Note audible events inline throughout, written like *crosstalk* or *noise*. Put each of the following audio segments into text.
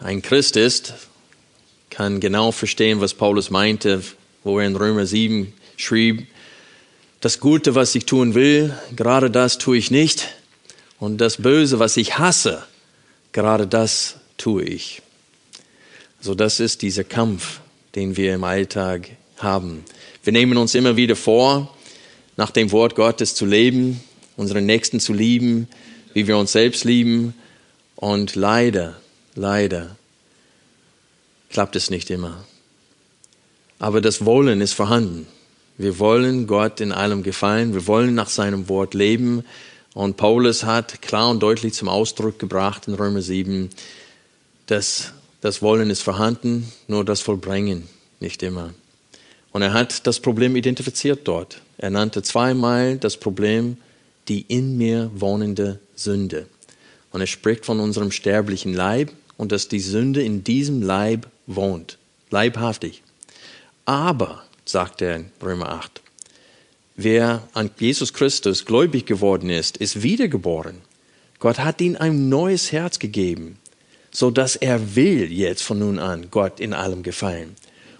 ein Christ ist, kann genau verstehen, was Paulus meinte, wo er in Römer 7 schrieb, das Gute, was ich tun will, gerade das tue ich nicht. Und das Böse, was ich hasse, gerade das tue ich. So, das ist dieser Kampf, den wir im Alltag haben. Wir nehmen uns immer wieder vor, nach dem Wort Gottes zu leben, unseren Nächsten zu lieben, wie wir uns selbst lieben. Und leider, leider klappt es nicht immer. Aber das Wollen ist vorhanden. Wir wollen Gott in allem gefallen. Wir wollen nach seinem Wort leben. Und Paulus hat klar und deutlich zum Ausdruck gebracht in Römer 7, dass das Wollen ist vorhanden, nur das Vollbringen nicht immer. Und er hat das Problem identifiziert dort. Er nannte zweimal das Problem die in mir wohnende Sünde. Und er spricht von unserem sterblichen Leib und dass die Sünde in diesem Leib wohnt, leibhaftig. Aber, sagt er in Römer 8, wer an Jesus Christus gläubig geworden ist, ist wiedergeboren. Gott hat ihm ein neues Herz gegeben, so dass er will jetzt von nun an Gott in allem gefallen.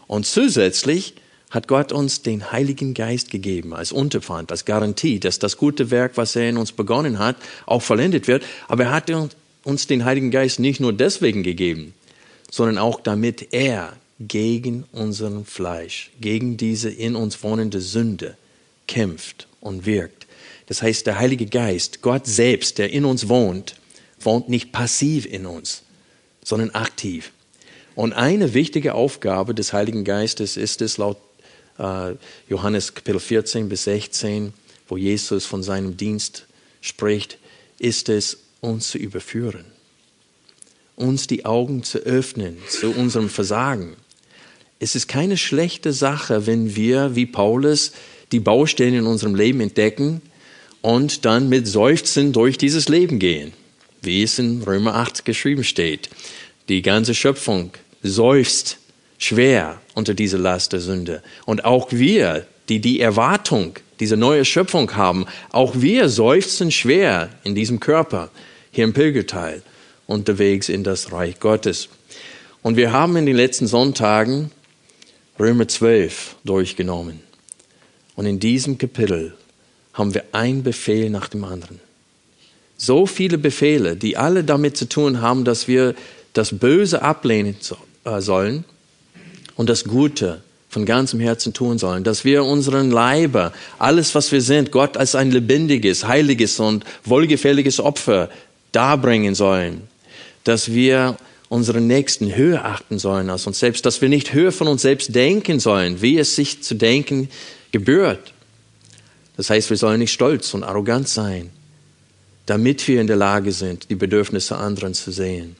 Und zusätzlich hat Gott uns den Heiligen Geist gegeben als Unterpfand, als Garantie, dass das gute Werk, was er in uns begonnen hat, auch vollendet wird. Aber er hat uns den Heiligen Geist nicht nur deswegen gegeben, sondern auch damit er gegen unseren Fleisch, gegen diese in uns wohnende Sünde kämpft und wirkt. Das heißt, der Heilige Geist, Gott selbst, der in uns wohnt, wohnt nicht passiv in uns, sondern aktiv. Und eine wichtige Aufgabe des Heiligen Geistes ist es, laut äh, Johannes Kapitel 14 bis 16, wo Jesus von seinem Dienst spricht, ist es, uns zu überführen, uns die Augen zu öffnen zu unserem Versagen. Es ist keine schlechte Sache, wenn wir, wie Paulus, die Baustellen in unserem Leben entdecken und dann mit Seufzen durch dieses Leben gehen, wie es in Römer 8 geschrieben steht. Die ganze Schöpfung seufzt schwer unter dieser Last der Sünde. Und auch wir, die die Erwartung dieser neuen Schöpfung haben, auch wir seufzen schwer in diesem Körper, hier im Pilgerteil, unterwegs in das Reich Gottes. Und wir haben in den letzten Sonntagen Römer 12 durchgenommen. Und in diesem Kapitel haben wir ein Befehl nach dem anderen. So viele Befehle, die alle damit zu tun haben, dass wir das Böse ablehnen äh, sollen und das Gute von ganzem Herzen tun sollen, dass wir unseren Leiber, alles was wir sind, Gott als ein lebendiges, heiliges und wohlgefälliges Opfer darbringen sollen, dass wir unseren Nächsten höher achten sollen als uns selbst, dass wir nicht höher von uns selbst denken sollen, wie es sich zu denken gebührt. Das heißt, wir sollen nicht stolz und arrogant sein, damit wir in der Lage sind, die Bedürfnisse anderen zu sehen.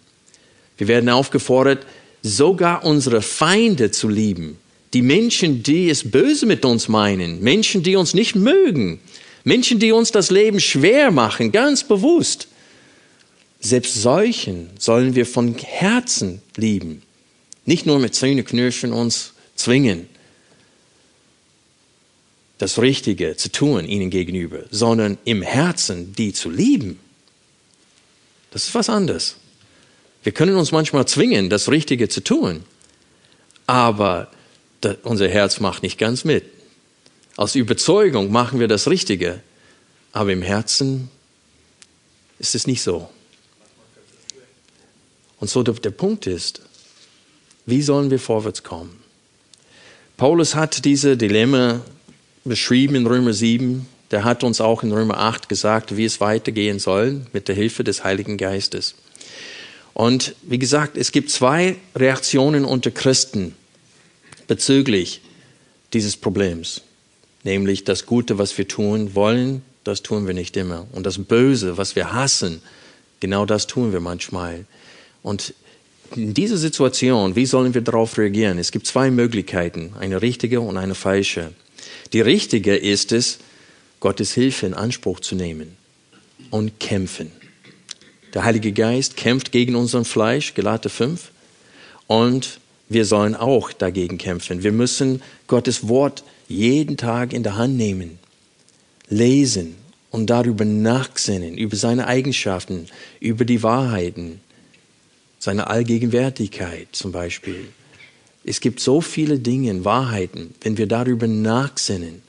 Wir werden aufgefordert, sogar unsere Feinde zu lieben. Die Menschen, die es böse mit uns meinen, Menschen, die uns nicht mögen, Menschen, die uns das Leben schwer machen, ganz bewusst. Selbst solchen sollen wir von Herzen lieben. Nicht nur mit Zähneknirschen uns zwingen, das Richtige zu tun ihnen gegenüber, sondern im Herzen die zu lieben. Das ist was anderes. Wir können uns manchmal zwingen, das Richtige zu tun, aber unser Herz macht nicht ganz mit. Aus Überzeugung machen wir das Richtige, aber im Herzen ist es nicht so. Und so der, Punkt ist, wie sollen wir vorwärts kommen? Paulus hat diese Dilemma beschrieben in Römer 7. Der hat uns auch in Römer 8 gesagt, wie es weitergehen soll mit der Hilfe des Heiligen Geistes. Und wie gesagt, es gibt zwei Reaktionen unter Christen bezüglich dieses Problems. Nämlich das Gute, was wir tun wollen, das tun wir nicht immer. Und das Böse, was wir hassen, genau das tun wir manchmal. Und in dieser Situation, wie sollen wir darauf reagieren? Es gibt zwei Möglichkeiten, eine richtige und eine falsche. Die richtige ist es, Gottes Hilfe in Anspruch zu nehmen und kämpfen. Der Heilige Geist kämpft gegen unseren Fleisch, Gelate 5, und wir sollen auch dagegen kämpfen. Wir müssen Gottes Wort jeden Tag in der Hand nehmen, lesen und darüber nachsinnen, über seine Eigenschaften, über die Wahrheiten, seine Allgegenwärtigkeit zum Beispiel. Es gibt so viele Dinge, Wahrheiten, wenn wir darüber nachsinnen.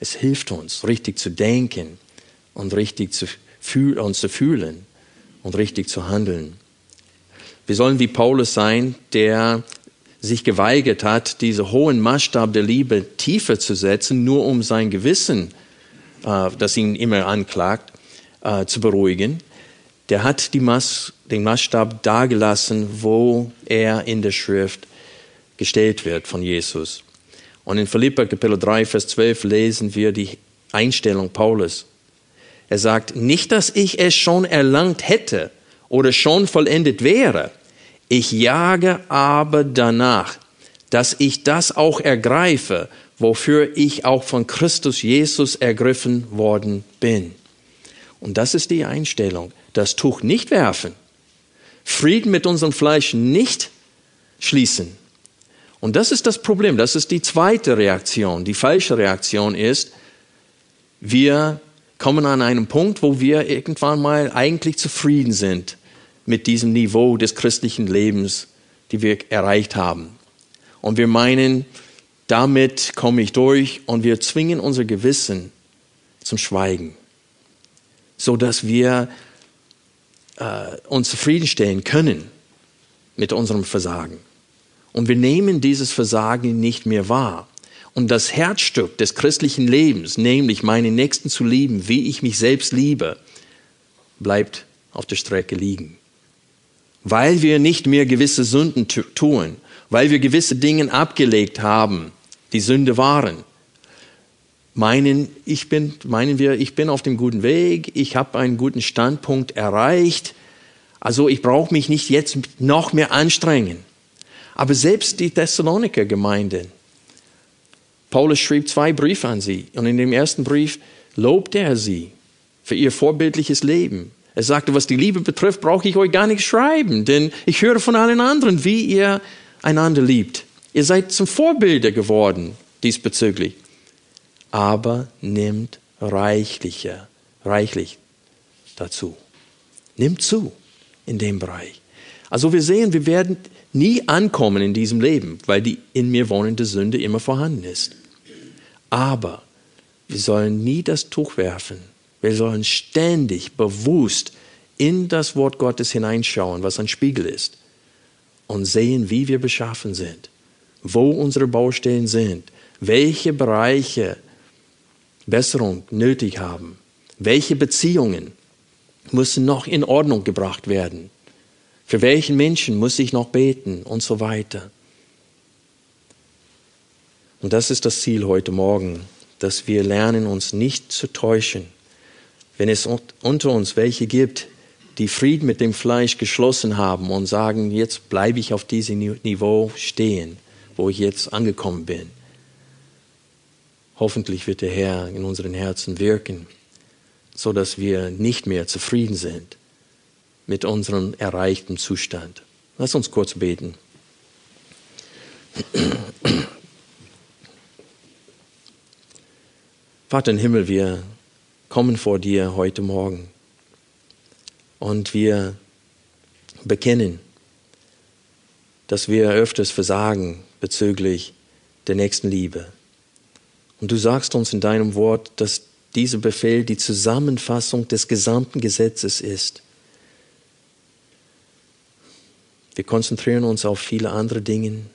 Es hilft uns, richtig zu denken und richtig zu fühl uns zu fühlen und richtig zu handeln. Wir sollen wie Paulus sein, der sich geweigert hat, diesen hohen Maßstab der Liebe tiefer zu setzen, nur um sein Gewissen, äh, das ihn immer anklagt, äh, zu beruhigen. Der hat Maß, den Maßstab dagelassen, wo er in der Schrift gestellt wird von Jesus. Und in Philippa Kapitel 3, Vers 12 lesen wir die Einstellung Paulus. Er sagt, nicht, dass ich es schon erlangt hätte oder schon vollendet wäre. Ich jage aber danach, dass ich das auch ergreife, wofür ich auch von Christus Jesus ergriffen worden bin. Und das ist die Einstellung. Das Tuch nicht werfen. Frieden mit unserem Fleisch nicht schließen. Und das ist das Problem. Das ist die zweite Reaktion. Die falsche Reaktion ist, wir kommen an einen Punkt, wo wir irgendwann mal eigentlich zufrieden sind mit diesem Niveau des christlichen Lebens, die wir erreicht haben. Und wir meinen, damit komme ich durch und wir zwingen unser Gewissen zum Schweigen, so dass wir äh, uns zufriedenstellen können mit unserem Versagen. Und wir nehmen dieses Versagen nicht mehr wahr. Und das Herzstück des christlichen Lebens, nämlich meinen Nächsten zu lieben, wie ich mich selbst liebe, bleibt auf der Strecke liegen. Weil wir nicht mehr gewisse Sünden tun, weil wir gewisse Dinge abgelegt haben, die Sünde waren, meinen, ich bin, meinen wir, ich bin auf dem guten Weg, ich habe einen guten Standpunkt erreicht, also ich brauche mich nicht jetzt noch mehr anstrengen. Aber selbst die Thessaloniker Gemeinde, Paulus schrieb zwei Briefe an sie und in dem ersten Brief lobte er sie für ihr vorbildliches Leben. Er sagte, was die Liebe betrifft, brauche ich euch gar nicht schreiben, denn ich höre von allen anderen, wie ihr einander liebt. Ihr seid zum Vorbilder geworden diesbezüglich. Aber nimmt reichlicher, reichlich dazu. Nimmt zu in dem Bereich. Also wir sehen, wir werden nie ankommen in diesem Leben, weil die in mir wohnende Sünde immer vorhanden ist. Aber wir sollen nie das Tuch werfen. Wir sollen ständig bewusst in das Wort Gottes hineinschauen, was ein Spiegel ist, und sehen, wie wir beschaffen sind, wo unsere Baustellen sind, welche Bereiche Besserung nötig haben, welche Beziehungen müssen noch in Ordnung gebracht werden, für welchen Menschen muss ich noch beten und so weiter. Und das ist das Ziel heute Morgen, dass wir lernen, uns nicht zu täuschen. Wenn es unter uns welche gibt, die Frieden mit dem Fleisch geschlossen haben und sagen, jetzt bleibe ich auf diesem Niveau stehen, wo ich jetzt angekommen bin. Hoffentlich wird der Herr in unseren Herzen wirken, so dass wir nicht mehr zufrieden sind mit unserem erreichten Zustand. Lass uns kurz beten. Vater im Himmel, wir kommen vor dir heute Morgen und wir bekennen, dass wir öfters versagen bezüglich der nächsten Liebe. Und du sagst uns in deinem Wort, dass dieser Befehl die Zusammenfassung des gesamten Gesetzes ist. Wir konzentrieren uns auf viele andere Dinge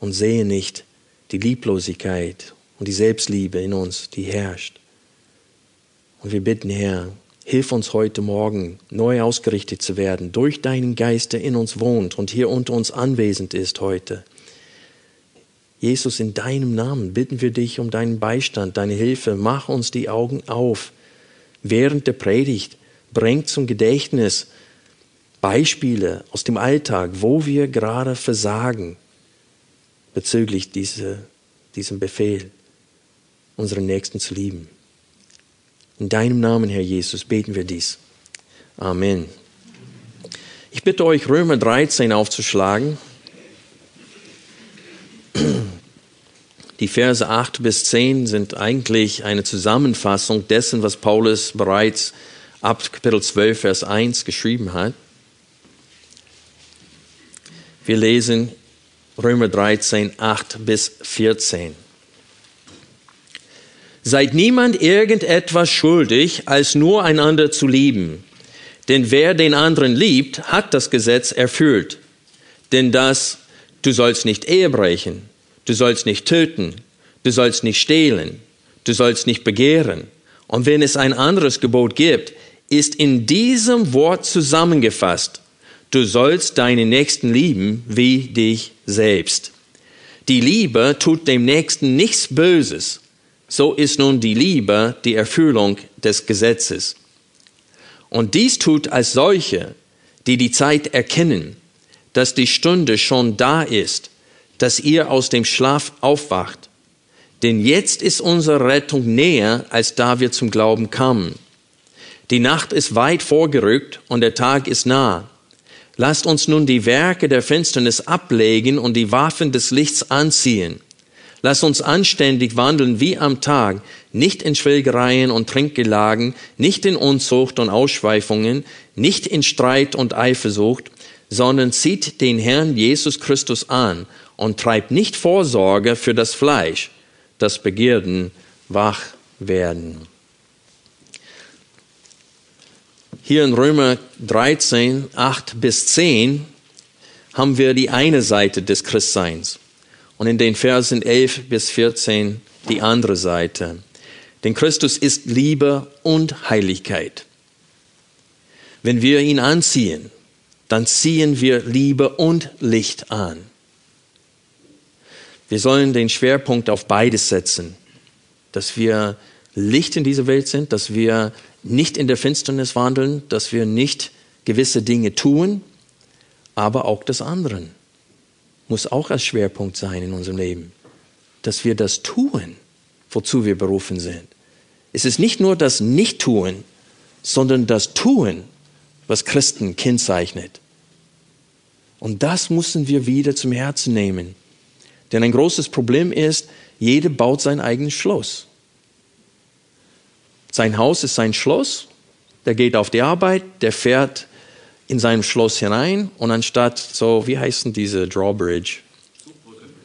und sehen nicht die Lieblosigkeit und die Selbstliebe in uns, die herrscht. Und wir bitten, Herr, hilf uns heute Morgen neu ausgerichtet zu werden durch deinen Geist, der in uns wohnt und hier unter uns anwesend ist heute. Jesus, in deinem Namen bitten wir dich um deinen Beistand, deine Hilfe. Mach uns die Augen auf. Während der Predigt bringt zum Gedächtnis, Beispiele aus dem Alltag, wo wir gerade versagen bezüglich diese, diesem Befehl, unseren Nächsten zu lieben. In deinem Namen, Herr Jesus, beten wir dies. Amen. Ich bitte euch, Römer 13 aufzuschlagen. Die Verse 8 bis 10 sind eigentlich eine Zusammenfassung dessen, was Paulus bereits ab Kapitel 12, Vers 1 geschrieben hat. Wir lesen Römer 13, 8 bis 14. Seid niemand irgendetwas schuldig, als nur einander zu lieben. Denn wer den anderen liebt, hat das Gesetz erfüllt. Denn das, du sollst nicht Ehe brechen, du sollst nicht töten, du sollst nicht stehlen, du sollst nicht begehren. Und wenn es ein anderes Gebot gibt, ist in diesem Wort zusammengefasst, du sollst deinen Nächsten lieben wie dich selbst. Die Liebe tut dem Nächsten nichts Böses. So ist nun die Liebe die Erfüllung des Gesetzes. Und dies tut als solche, die die Zeit erkennen, dass die Stunde schon da ist, dass ihr aus dem Schlaf aufwacht. Denn jetzt ist unsere Rettung näher, als da wir zum Glauben kamen. Die Nacht ist weit vorgerückt und der Tag ist nah. Lasst uns nun die Werke der Finsternis ablegen und die Waffen des Lichts anziehen. Lasst uns anständig wandeln wie am Tag, nicht in Schwelgereien und Trinkgelagen, nicht in Unzucht und Ausschweifungen, nicht in Streit und Eifersucht, sondern zieht den Herrn Jesus Christus an und treibt nicht Vorsorge für das Fleisch, das Begierden wach werden. Hier in Römer 13, 8 bis 10 haben wir die eine Seite des Christseins und in den Versen 11 bis 14 die andere Seite. Denn Christus ist Liebe und Heiligkeit. Wenn wir ihn anziehen, dann ziehen wir Liebe und Licht an. Wir sollen den Schwerpunkt auf beides setzen, dass wir Licht in dieser Welt sind, dass wir nicht in der Finsternis wandeln, dass wir nicht gewisse Dinge tun, aber auch des anderen muss auch als Schwerpunkt sein in unserem Leben, dass wir das tun, wozu wir berufen sind. Es ist nicht nur das Nicht-Tun, sondern das Tun, was Christen kennzeichnet. Und das müssen wir wieder zum Herzen nehmen. Denn ein großes Problem ist, jeder baut sein eigenes Schloss. Sein Haus ist sein Schloss, der geht auf die Arbeit, der fährt in sein Schloss hinein und anstatt so, wie heißen diese Drawbridge?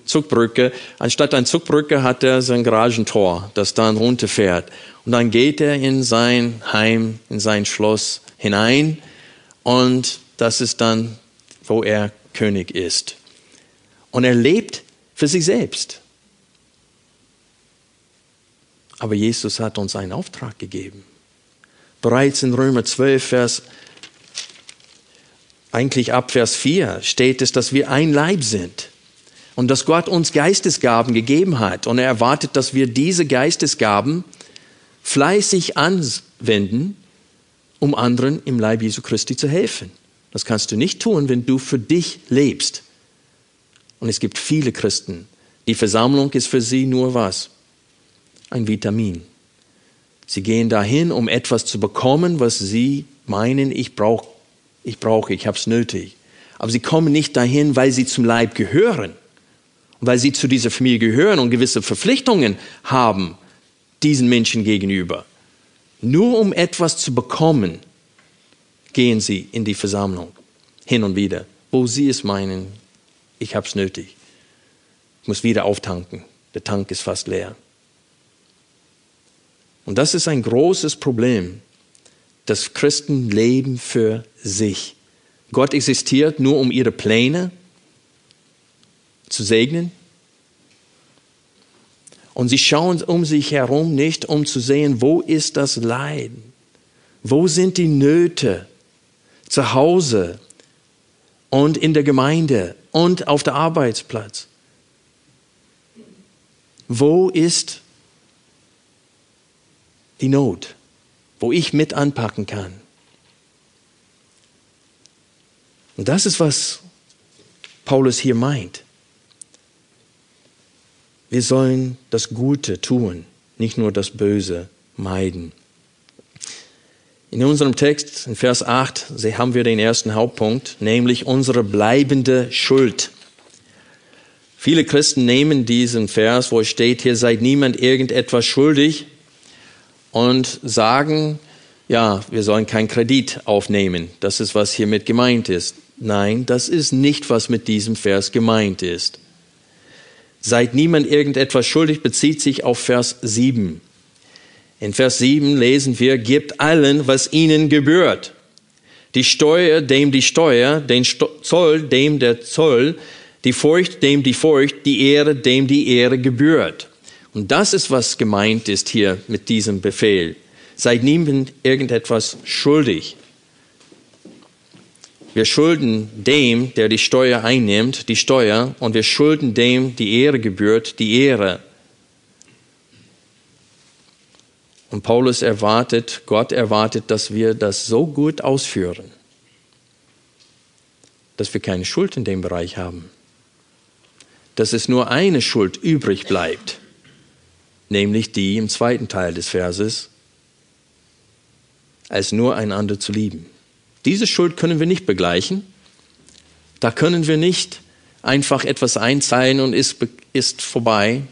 Zugbrücke. Anstatt ein Zugbrücke hat er sein Garagentor, das dann runterfährt. Und dann geht er in sein Heim, in sein Schloss hinein und das ist dann, wo er König ist. Und er lebt für sich selbst. Aber Jesus hat uns einen Auftrag gegeben. Bereits in Römer 12, Vers eigentlich ab Vers 4 steht es, dass wir ein Leib sind und dass Gott uns Geistesgaben gegeben hat und er erwartet, dass wir diese Geistesgaben fleißig anwenden, um anderen im Leib Jesu Christi zu helfen. Das kannst du nicht tun, wenn du für dich lebst. Und es gibt viele Christen. Die Versammlung ist für sie nur was? Ein Vitamin. Sie gehen dahin, um etwas zu bekommen, was sie meinen, ich brauche ich brauche, ich habe es nötig. Aber sie kommen nicht dahin, weil sie zum Leib gehören, weil sie zu dieser Familie gehören und gewisse Verpflichtungen haben diesen Menschen gegenüber. Nur um etwas zu bekommen, gehen sie in die Versammlung hin und wieder, wo sie es meinen, ich habe es nötig. Ich muss wieder auftanken. Der Tank ist fast leer. Und das ist ein großes Problem dass Christen leben für sich. Gott existiert nur, um ihre Pläne zu segnen. Und sie schauen um sich herum nicht, um zu sehen, wo ist das Leiden? Wo sind die Nöte? Zu Hause und in der Gemeinde und auf der Arbeitsplatz. Wo ist die Not? wo ich mit anpacken kann. Und das ist, was Paulus hier meint. Wir sollen das Gute tun, nicht nur das Böse meiden. In unserem Text, in Vers 8, haben wir den ersten Hauptpunkt, nämlich unsere bleibende Schuld. Viele Christen nehmen diesen Vers, wo es steht, hier seid niemand irgendetwas schuldig, und sagen, ja, wir sollen keinen Kredit aufnehmen. Das ist, was hiermit gemeint ist. Nein, das ist nicht, was mit diesem Vers gemeint ist. Seid niemand irgendetwas schuldig bezieht sich auf Vers 7. In Vers 7 lesen wir, gebt allen, was ihnen gebührt. Die Steuer, dem die Steuer, den Zoll, dem der Zoll, die Furcht, dem die Furcht, die Ehre, dem die Ehre gebührt. Und das ist, was gemeint ist hier mit diesem Befehl. Seid niemand irgendetwas schuldig. Wir schulden dem, der die Steuer einnimmt, die Steuer, und wir schulden dem, die Ehre gebührt, die Ehre. Und Paulus erwartet, Gott erwartet, dass wir das so gut ausführen, dass wir keine Schuld in dem Bereich haben. Dass es nur eine Schuld übrig bleibt, nämlich die im zweiten Teil des Verses, als nur einander zu lieben. Diese Schuld können wir nicht begleichen. Da können wir nicht einfach etwas einzahlen und ist, ist vorbei.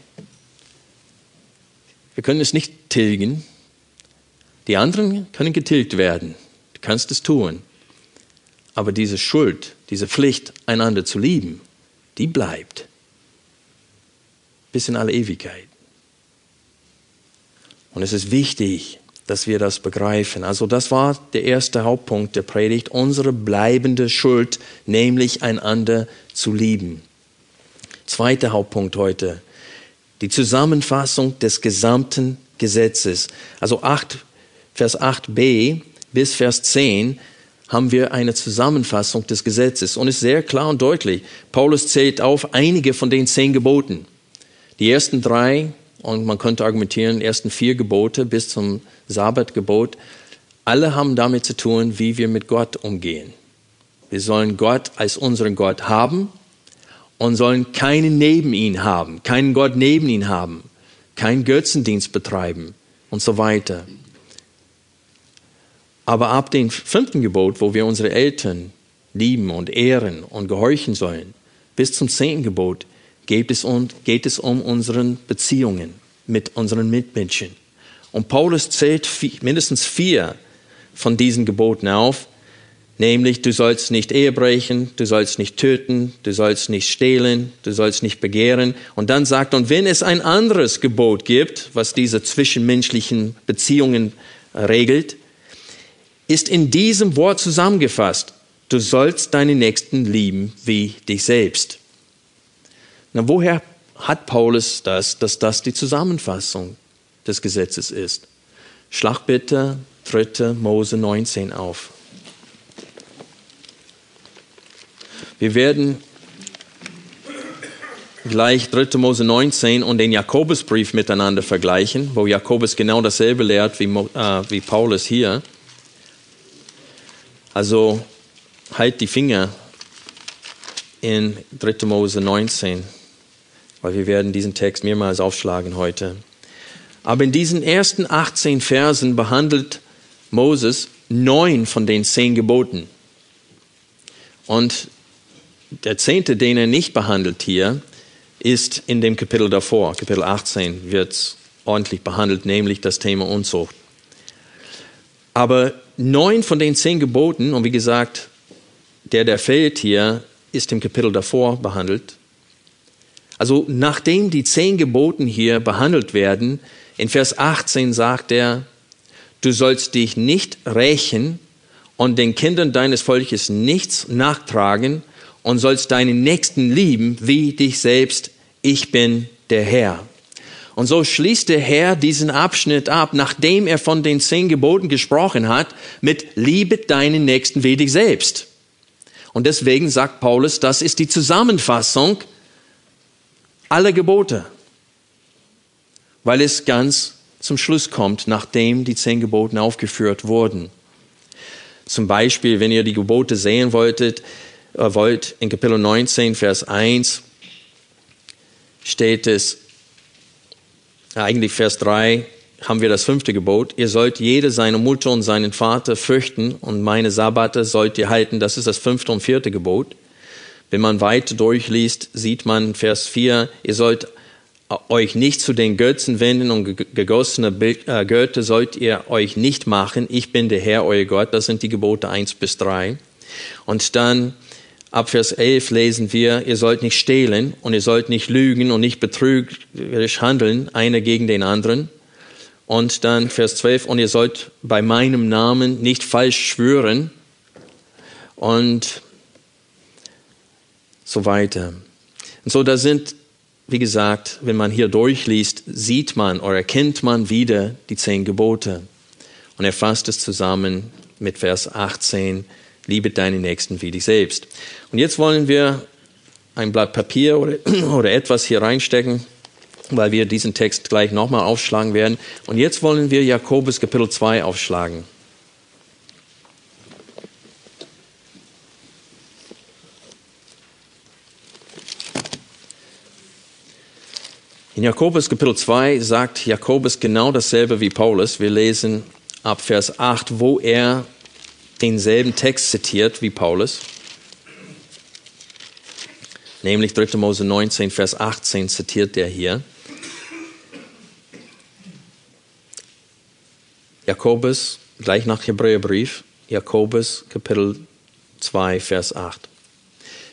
Wir können es nicht tilgen. Die anderen können getilgt werden. Du kannst es tun. Aber diese Schuld, diese Pflicht, einander zu lieben, die bleibt. Bis in alle Ewigkeit. Und es ist wichtig, dass wir das begreifen. Also das war der erste Hauptpunkt der Predigt, unsere bleibende Schuld, nämlich einander zu lieben. Zweiter Hauptpunkt heute, die Zusammenfassung des gesamten Gesetzes. Also 8, Vers 8b bis Vers 10 haben wir eine Zusammenfassung des Gesetzes und ist sehr klar und deutlich. Paulus zählt auf einige von den zehn Geboten. Die ersten drei und man könnte argumentieren, die ersten vier Gebote bis zum Sabbatgebot, alle haben damit zu tun, wie wir mit Gott umgehen. Wir sollen Gott als unseren Gott haben und sollen keinen neben ihn haben, keinen Gott neben ihn haben, keinen Götzendienst betreiben und so weiter. Aber ab dem fünften Gebot, wo wir unsere Eltern lieben und ehren und gehorchen sollen, bis zum zehnten Gebot, geht es um, geht es um unsere Beziehungen mit unseren Mitmenschen. Und Paulus zählt mindestens vier von diesen Geboten auf, nämlich du sollst nicht Ehe brechen, du sollst nicht töten, du sollst nicht stehlen, du sollst nicht begehren. Und dann sagt, und wenn es ein anderes Gebot gibt, was diese zwischenmenschlichen Beziehungen regelt, ist in diesem Wort zusammengefasst, du sollst deine Nächsten lieben wie dich selbst. Na, woher hat Paulus das, dass das die Zusammenfassung des Gesetzes ist? Schlag bitte 3. Mose 19 auf. Wir werden gleich 3. Mose 19 und den Jakobusbrief miteinander vergleichen, wo Jakobus genau dasselbe lehrt wie, äh, wie Paulus hier. Also halt die Finger in 3. Mose 19 weil wir werden diesen Text mehrmals aufschlagen heute. Aber in diesen ersten 18 Versen behandelt Moses neun von den zehn Geboten. Und der zehnte, den er nicht behandelt hier, ist in dem Kapitel davor. Kapitel 18 wird ordentlich behandelt, nämlich das Thema Unzucht. Aber neun von den zehn Geboten, und wie gesagt, der, der fehlt hier, ist im Kapitel davor behandelt. Also nachdem die zehn Geboten hier behandelt werden, in Vers 18 sagt er, du sollst dich nicht rächen und den Kindern deines Volkes nichts nachtragen und sollst deinen Nächsten lieben wie dich selbst. Ich bin der Herr. Und so schließt der Herr diesen Abschnitt ab, nachdem er von den zehn Geboten gesprochen hat, mit Liebe deinen Nächsten wie dich selbst. Und deswegen sagt Paulus, das ist die Zusammenfassung alle Gebote, weil es ganz zum Schluss kommt, nachdem die zehn Gebote aufgeführt wurden. Zum Beispiel, wenn ihr die Gebote sehen wolltet, äh, wollt, in Kapitel 19, Vers 1 steht es, eigentlich Vers 3, haben wir das fünfte Gebot. Ihr sollt jede seine Mutter und seinen Vater fürchten und meine Sabbate sollt ihr halten. Das ist das fünfte und vierte Gebot. Wenn man weiter durchliest, sieht man Vers 4, ihr sollt euch nicht zu den Götzen wenden und gegossene äh, Götter sollt ihr euch nicht machen. Ich bin der Herr, euer Gott. Das sind die Gebote 1 bis 3. Und dann ab Vers 11 lesen wir, ihr sollt nicht stehlen und ihr sollt nicht lügen und nicht betrügerisch handeln, einer gegen den anderen. Und dann Vers 12, und ihr sollt bei meinem Namen nicht falsch schwören und so weiter. Und so, da sind, wie gesagt, wenn man hier durchliest, sieht man oder erkennt man wieder die zehn Gebote. Und er fasst es zusammen mit Vers 18, liebe deinen Nächsten wie dich selbst. Und jetzt wollen wir ein Blatt Papier oder, *clears throat* oder etwas hier reinstecken weil wir diesen Text gleich nochmal aufschlagen werden. Und jetzt wollen wir Jakobus Kapitel 2 aufschlagen. In Jakobus Kapitel 2 sagt Jakobus genau dasselbe wie Paulus. Wir lesen ab Vers 8, wo er denselben Text zitiert wie Paulus. Nämlich 3. Mose 19, Vers 18 zitiert er hier. Jakobus, gleich nach Hebräerbrief, Jakobus Kapitel 2, Vers 8.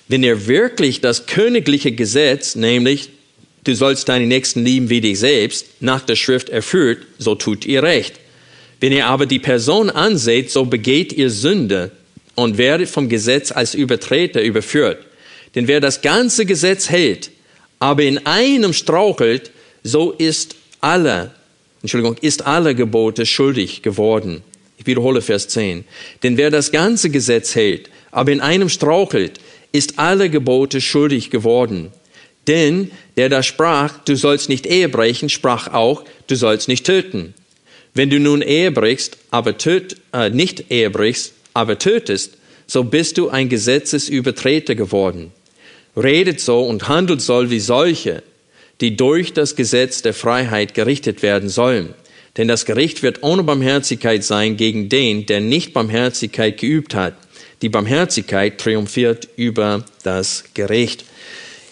Wenn ihr wirklich das königliche Gesetz, nämlich du sollst deinen Nächsten lieben wie dich selbst, nach der Schrift erfüllt, so tut ihr recht. Wenn ihr aber die Person anseht, so begeht ihr Sünde und werdet vom Gesetz als Übertreter überführt. Denn wer das ganze Gesetz hält, aber in einem strauchelt, so ist aller Entschuldigung, ist alle Gebote schuldig geworden. Ich wiederhole Vers 10. Denn wer das ganze Gesetz hält, aber in einem strauchelt, ist alle Gebote schuldig geworden. Denn der da sprach, du sollst nicht Ehe brechen, sprach auch, du sollst nicht töten. Wenn du nun Ehe brichst, aber töt, äh, nicht Ehe brichst, aber tötest, so bist du ein Gesetzesübertreter geworden. Redet so und handelt soll wie solche, die durch das Gesetz der Freiheit gerichtet werden sollen. Denn das Gericht wird ohne Barmherzigkeit sein gegen den, der nicht Barmherzigkeit geübt hat. Die Barmherzigkeit triumphiert über das Gericht.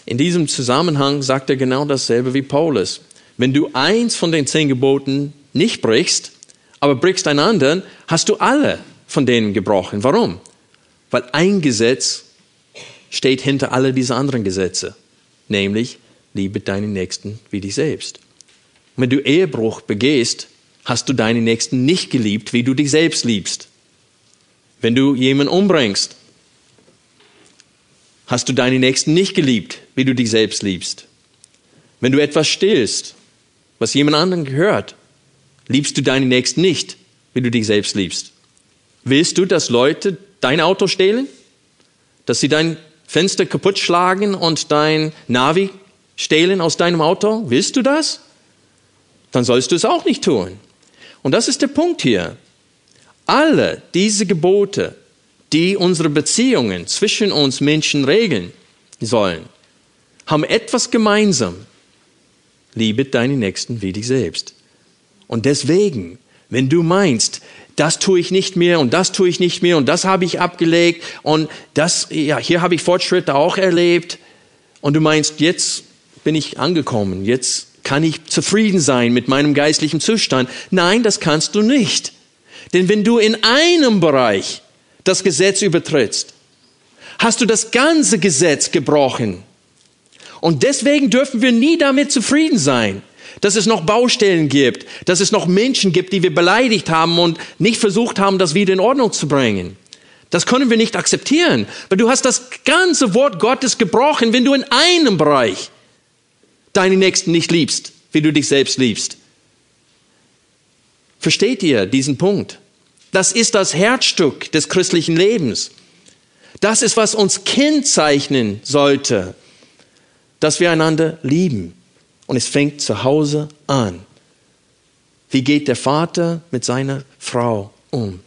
In diesem Zusammenhang sagt er genau dasselbe wie Paulus. Wenn du eins von den zehn Geboten nicht brichst, aber brichst einen anderen, hast du alle von denen gebrochen. Warum? Weil ein Gesetz steht hinter alle diese anderen Gesetze, nämlich liebe deinen Nächsten wie dich selbst. wenn du Ehebruch begehst, hast du deinen Nächsten nicht geliebt, wie du dich selbst liebst. Wenn du jemanden umbringst, hast du deinen Nächsten nicht geliebt, wie du dich selbst liebst. Wenn du etwas stillst, was jemand anderen gehört, liebst du deinen Nächsten nicht, wie du dich selbst liebst. Willst du, dass Leute dein Auto stehlen? Dass sie dein Fenster kaputt schlagen und dein Navi stehlen aus deinem Auto? Willst du das? Dann sollst du es auch nicht tun. Und das ist der Punkt hier. Alle diese Gebote, die unsere Beziehungen zwischen uns Menschen regeln sollen, haben etwas gemeinsam. Liebe deinen Nächsten wie dich selbst. Und deswegen, wenn du meinst, das tue ich nicht mehr und das tue ich nicht mehr und das habe ich abgelegt und das, ja, hier habe ich Fortschritte auch erlebt und du meinst, jetzt bin ich angekommen, jetzt kann ich zufrieden sein mit meinem geistlichen Zustand. Nein, das kannst du nicht. Denn wenn du in einem Bereich das Gesetz übertrittst, hast du das ganze Gesetz gebrochen. Und deswegen dürfen wir nie damit zufrieden sein, dass es noch Baustellen gibt, dass es noch Menschen gibt, die wir beleidigt haben und nicht versucht haben, das wieder in Ordnung zu bringen. Das können wir nicht akzeptieren, weil du hast das ganze Wort Gottes gebrochen, wenn du in einem Bereich deinen Nächsten nicht liebst, wie du dich selbst liebst. Versteht ihr diesen Punkt? Das ist das Herzstück des christlichen Lebens. Das ist, was uns kennzeichnen sollte, dass wir einander lieben. Und es fängt zu Hause an. Wie geht der Vater mit seiner Frau um?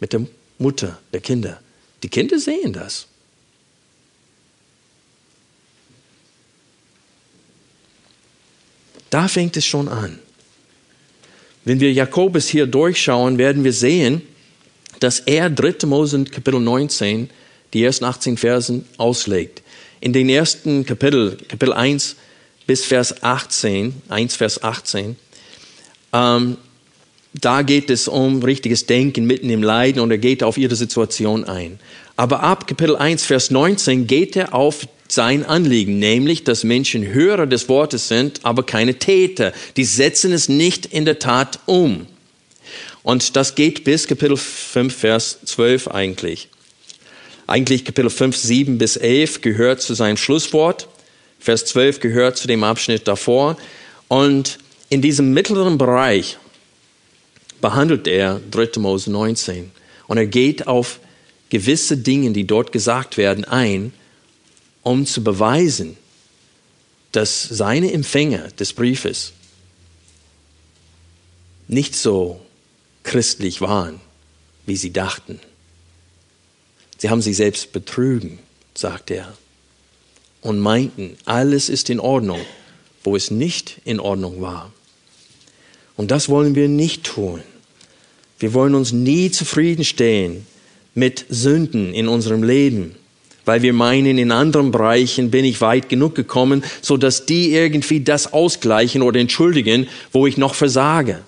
Mit der Mutter der Kinder. Die Kinder sehen das. Da fängt es schon an. Wenn wir Jakobus hier durchschauen, werden wir sehen, dass er 3. Mose Kapitel 19 die ersten 18 Versen auslegt. In den ersten Kapitel, Kapitel 1, bis Vers 18, 1 Vers 18, ähm, da geht es um richtiges Denken mitten im Leiden und er geht auf ihre Situation ein. Aber ab Kapitel 1, Vers 19 geht er auf sein Anliegen, nämlich, dass Menschen Hörer des Wortes sind, aber keine Täter. Die setzen es nicht in der Tat um. Und das geht bis Kapitel 5, Vers 12 eigentlich. Eigentlich Kapitel 5, 7 bis 11 gehört zu seinem Schlusswort. Vers 12 gehört zu dem Abschnitt davor. Und in diesem mittleren Bereich behandelt er 3. Mose 19. Und er geht auf gewisse Dinge, die dort gesagt werden, ein, um zu beweisen, dass seine Empfänger des Briefes nicht so christlich waren, wie sie dachten. Sie haben sich selbst betrügen, sagt er, und meinten, alles ist in Ordnung, wo es nicht in Ordnung war. Und das wollen wir nicht tun. Wir wollen uns nie zufriedenstellen mit Sünden in unserem Leben weil wir meinen, in anderen Bereichen bin ich weit genug gekommen, so dass die irgendwie das ausgleichen oder entschuldigen, wo ich noch versage.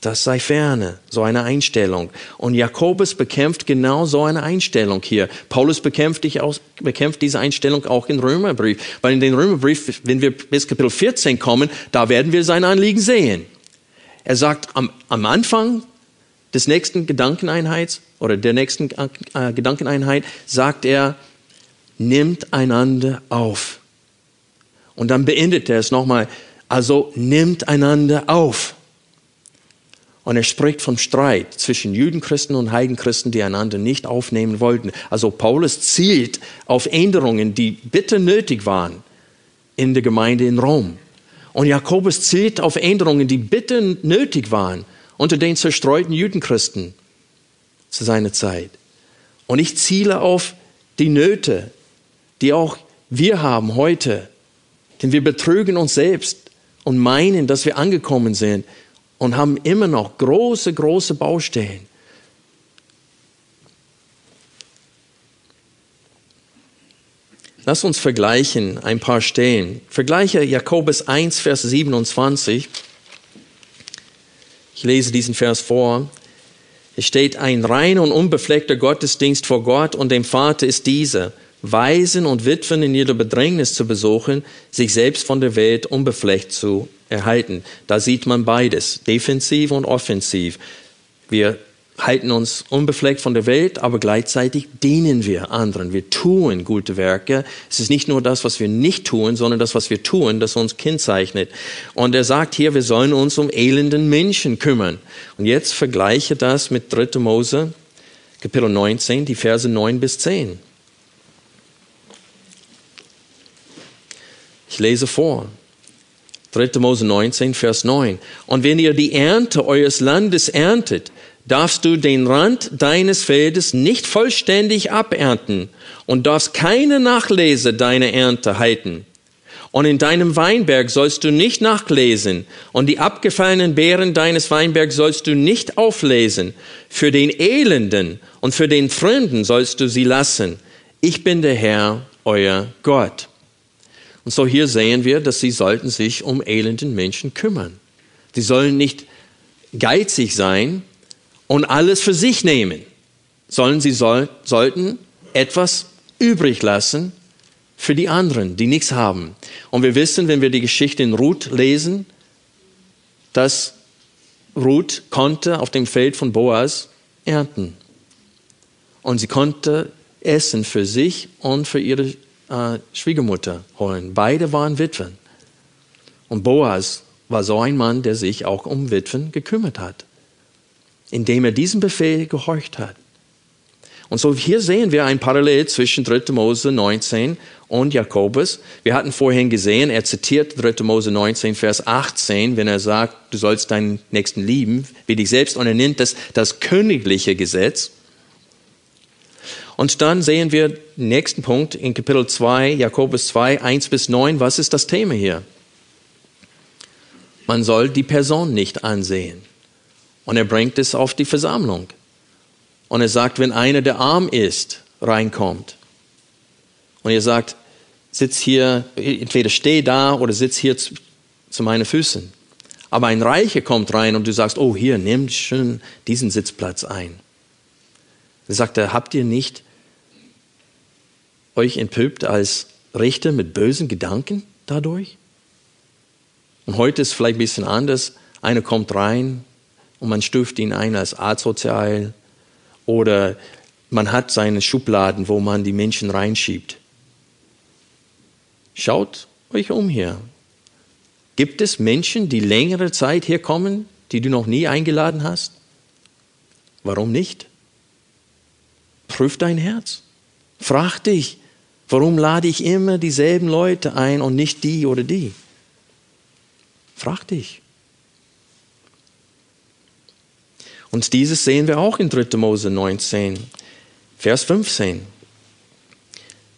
Das sei ferne, so eine Einstellung. Und Jakobus bekämpft genau so eine Einstellung hier. Paulus bekämpft, auch, bekämpft diese Einstellung auch im Römerbrief. Weil in den Römerbrief, wenn wir bis Kapitel 14 kommen, da werden wir sein Anliegen sehen. Er sagt am, am Anfang des nächsten Gedankeneinheits oder der nächsten äh, Gedankeneinheit sagt er, nimmt einander auf. Und dann beendet er es nochmal, also nimmt einander auf. Und er spricht vom Streit zwischen Judenchristen und Heidenchristen, die einander nicht aufnehmen wollten. Also Paulus zielt auf Änderungen, die bitter nötig waren in der Gemeinde in Rom. Und Jakobus zielt auf Änderungen, die bitter nötig waren unter den zerstreuten Judenchristen zu seiner Zeit. Und ich ziele auf die Nöte, die auch wir haben heute. Denn wir betrügen uns selbst und meinen, dass wir angekommen sind und haben immer noch große, große Baustellen. Lass uns vergleichen ein paar Stellen. Vergleiche Jakobus 1, Vers 27 ich lese diesen Vers vor. Es steht, ein reiner und unbefleckter Gottesdienst vor Gott und dem Vater ist dieser, Waisen und Witwen in ihrer Bedrängnis zu besuchen, sich selbst von der Welt unbefleckt zu erhalten. Da sieht man beides, defensiv und offensiv. Wir halten uns unbefleckt von der Welt, aber gleichzeitig dienen wir anderen. Wir tun gute Werke. Es ist nicht nur das, was wir nicht tun, sondern das, was wir tun, das uns kennzeichnet. Und er sagt hier, wir sollen uns um elenden Menschen kümmern. Und jetzt vergleiche das mit 3. Mose, Kapitel 19, die Verse 9 bis 10. Ich lese vor. 3. Mose 19, Vers 9. Und wenn ihr die Ernte eures Landes erntet, darfst du den Rand deines Feldes nicht vollständig abernten und darfst keine Nachlese deiner Ernte halten. Und in deinem Weinberg sollst du nicht nachlesen, und die abgefallenen Beeren deines Weinbergs sollst du nicht auflesen. Für den Elenden und für den Fremden sollst du sie lassen. Ich bin der Herr, euer Gott. Und so hier sehen wir, dass sie sollten sich um elenden Menschen kümmern. Sie sollen nicht geizig sein, und alles für sich nehmen, sondern sie soll, sollten etwas übrig lassen für die anderen, die nichts haben. Und wir wissen, wenn wir die Geschichte in Ruth lesen, dass Ruth konnte auf dem Feld von Boas ernten. Und sie konnte Essen für sich und für ihre äh, Schwiegermutter holen. Beide waren Witwen. Und Boas war so ein Mann, der sich auch um Witwen gekümmert hat indem er diesem Befehl gehorcht hat. Und so hier sehen wir ein Parallel zwischen 3. Mose 19 und Jakobus. Wir hatten vorhin gesehen, er zitiert 3. Mose 19, Vers 18, wenn er sagt, du sollst deinen Nächsten lieben, wie dich selbst, und er nennt das das königliche Gesetz. Und dann sehen wir den nächsten Punkt in Kapitel 2, Jakobus 2, 1 bis 9. Was ist das Thema hier? man soll die Person nicht ansehen. Und er bringt es auf die Versammlung. Und er sagt, wenn einer, der arm ist, reinkommt und ihr sagt, sitz hier, entweder steh da oder sitz hier zu, zu meinen Füßen. Aber ein Reicher kommt rein und du sagst, oh, hier, nimm schön diesen Sitzplatz ein. Dann sagt er, habt ihr nicht euch entpuppt als Richter mit bösen Gedanken dadurch? Und heute ist vielleicht ein bisschen anders. Einer kommt rein und man stuft ihn ein als asozial oder man hat seine Schubladen, wo man die Menschen reinschiebt. Schaut euch um hier. Gibt es Menschen, die längere Zeit hier kommen, die du noch nie eingeladen hast? Warum nicht? Prüf dein Herz. Frag dich, warum lade ich immer dieselben Leute ein und nicht die oder die? Frag dich. Und dieses sehen wir auch in 3. Mose 19, Vers 15.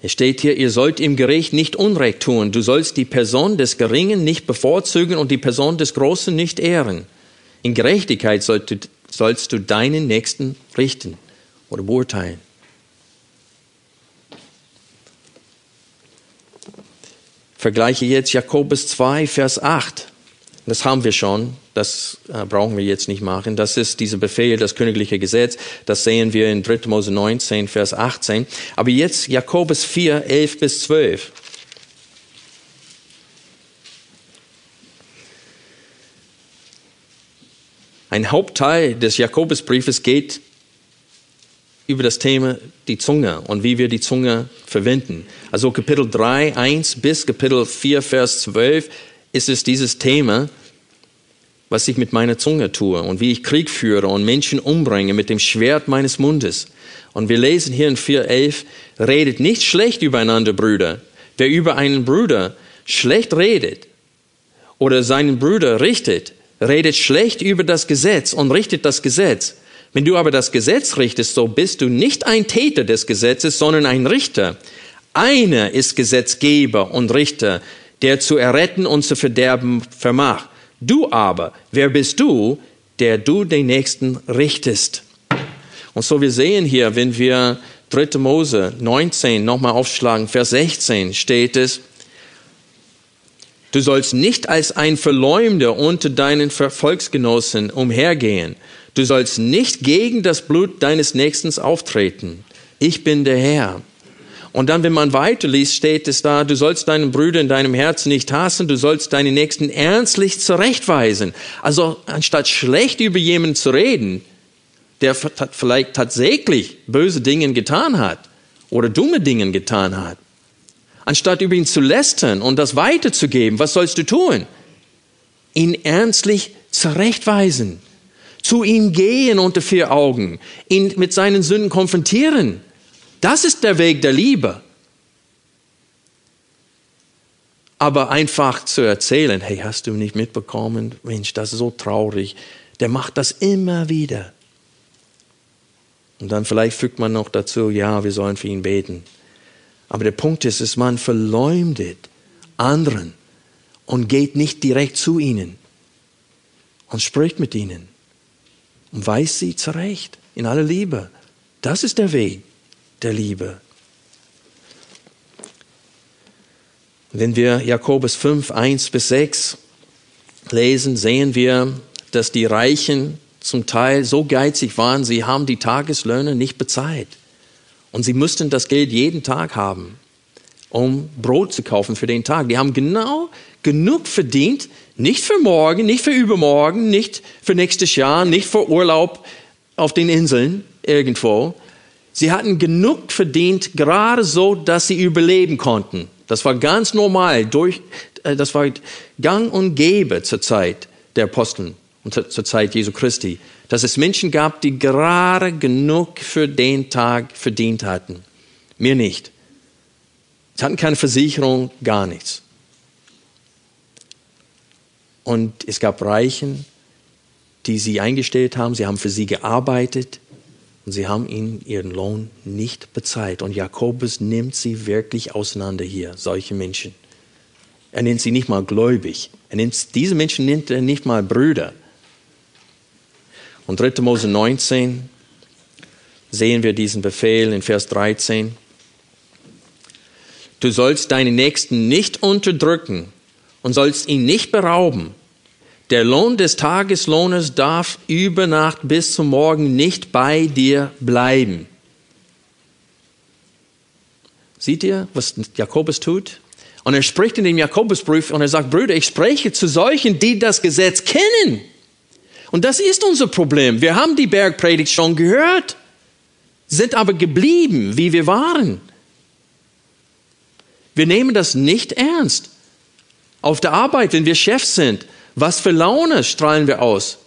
Es steht hier, ihr sollt im Gericht nicht Unrecht tun. Du sollst die Person des Geringen nicht bevorzugen und die Person des Großen nicht ehren. In Gerechtigkeit sollst du, sollst du deinen Nächsten richten oder beurteilen. Vergleiche jetzt Jakobus 2, Vers 8. Das haben wir schon, das äh, brauchen wir jetzt nicht machen. Das ist dieser Befehl, das königliche Gesetz. Das sehen wir in 3. Mose 19, Vers 18. Aber jetzt Jakobus 4, 11 bis 12. Ein Hauptteil des Jakobusbriefes geht über das Thema die Zunge und wie wir die Zunge verwenden. Also Kapitel 3, 1 bis Kapitel 4, Vers 12 ist es dieses Thema, was ich mit meiner Zunge tue und wie ich Krieg führe und Menschen umbringe mit dem Schwert meines Mundes. Und wir lesen hier in 4.11, redet nicht schlecht übereinander, Brüder. Wer über einen Bruder schlecht redet oder seinen Bruder richtet, redet schlecht über das Gesetz und richtet das Gesetz. Wenn du aber das Gesetz richtest, so bist du nicht ein Täter des Gesetzes, sondern ein Richter. Einer ist Gesetzgeber und Richter, der zu erretten und zu verderben vermag. Du aber, wer bist du, der du den Nächsten richtest? Und so wir sehen hier, wenn wir 3. Mose 19 nochmal aufschlagen, Vers 16 steht es, Du sollst nicht als ein Verleumder unter deinen Volksgenossen umhergehen. Du sollst nicht gegen das Blut deines Nächsten auftreten. Ich bin der Herr. Und dann, wenn man weiterliest, steht es da, du sollst deinen Bruder in deinem Herzen nicht hassen, du sollst deinen Nächsten ernstlich zurechtweisen. Also anstatt schlecht über jemanden zu reden, der vielleicht tatsächlich böse Dinge getan hat oder dumme Dinge getan hat, anstatt über ihn zu lästern und das weiterzugeben, was sollst du tun? Ihn ernstlich zurechtweisen, zu ihm gehen unter vier Augen, ihn mit seinen Sünden konfrontieren das ist der Weg der Liebe. Aber einfach zu erzählen, hey, hast du nicht mitbekommen? Mensch, das ist so traurig. Der macht das immer wieder. Und dann vielleicht fügt man noch dazu, ja, wir sollen für ihn beten. Aber der Punkt ist, dass man verleumdet anderen und geht nicht direkt zu ihnen und spricht mit ihnen und weist sie zurecht in aller Liebe. Das ist der Weg der Liebe. Wenn wir Jakobus 5, 1 bis 6 lesen, sehen wir, dass die Reichen zum Teil so geizig waren, sie haben die Tageslöhne nicht bezahlt. Und sie mussten das Geld jeden Tag haben, um Brot zu kaufen für den Tag. Die haben genau genug verdient, nicht für morgen, nicht für übermorgen, nicht für nächstes Jahr, nicht für Urlaub auf den Inseln irgendwo, Sie hatten genug verdient, gerade so, dass sie überleben konnten. Das war ganz normal, durch, äh, das war gang und gäbe zur Zeit der Aposteln und zur Zeit Jesu Christi, dass es Menschen gab, die gerade genug für den Tag verdient hatten. Mir nicht. Sie hatten keine Versicherung, gar nichts. Und es gab Reichen, die sie eingestellt haben, sie haben für sie gearbeitet, und sie haben ihnen ihren Lohn nicht bezahlt. Und Jakobus nimmt sie wirklich auseinander hier, solche Menschen. Er nennt sie nicht mal gläubig. Er nimmt, diese Menschen nennt er nicht mal Brüder. Und 3. Mose 19 sehen wir diesen Befehl in Vers 13. Du sollst deinen Nächsten nicht unterdrücken und sollst ihn nicht berauben. Der Lohn des Tageslohnes darf über Nacht bis zum Morgen nicht bei dir bleiben. Seht ihr, was Jakobus tut? Und er spricht in dem Jakobusbrief und er sagt, Brüder, ich spreche zu solchen, die das Gesetz kennen. Und das ist unser Problem. Wir haben die Bergpredigt schon gehört, sind aber geblieben, wie wir waren. Wir nehmen das nicht ernst. Auf der Arbeit, wenn wir Chefs sind, was für Laune strahlen wir aus?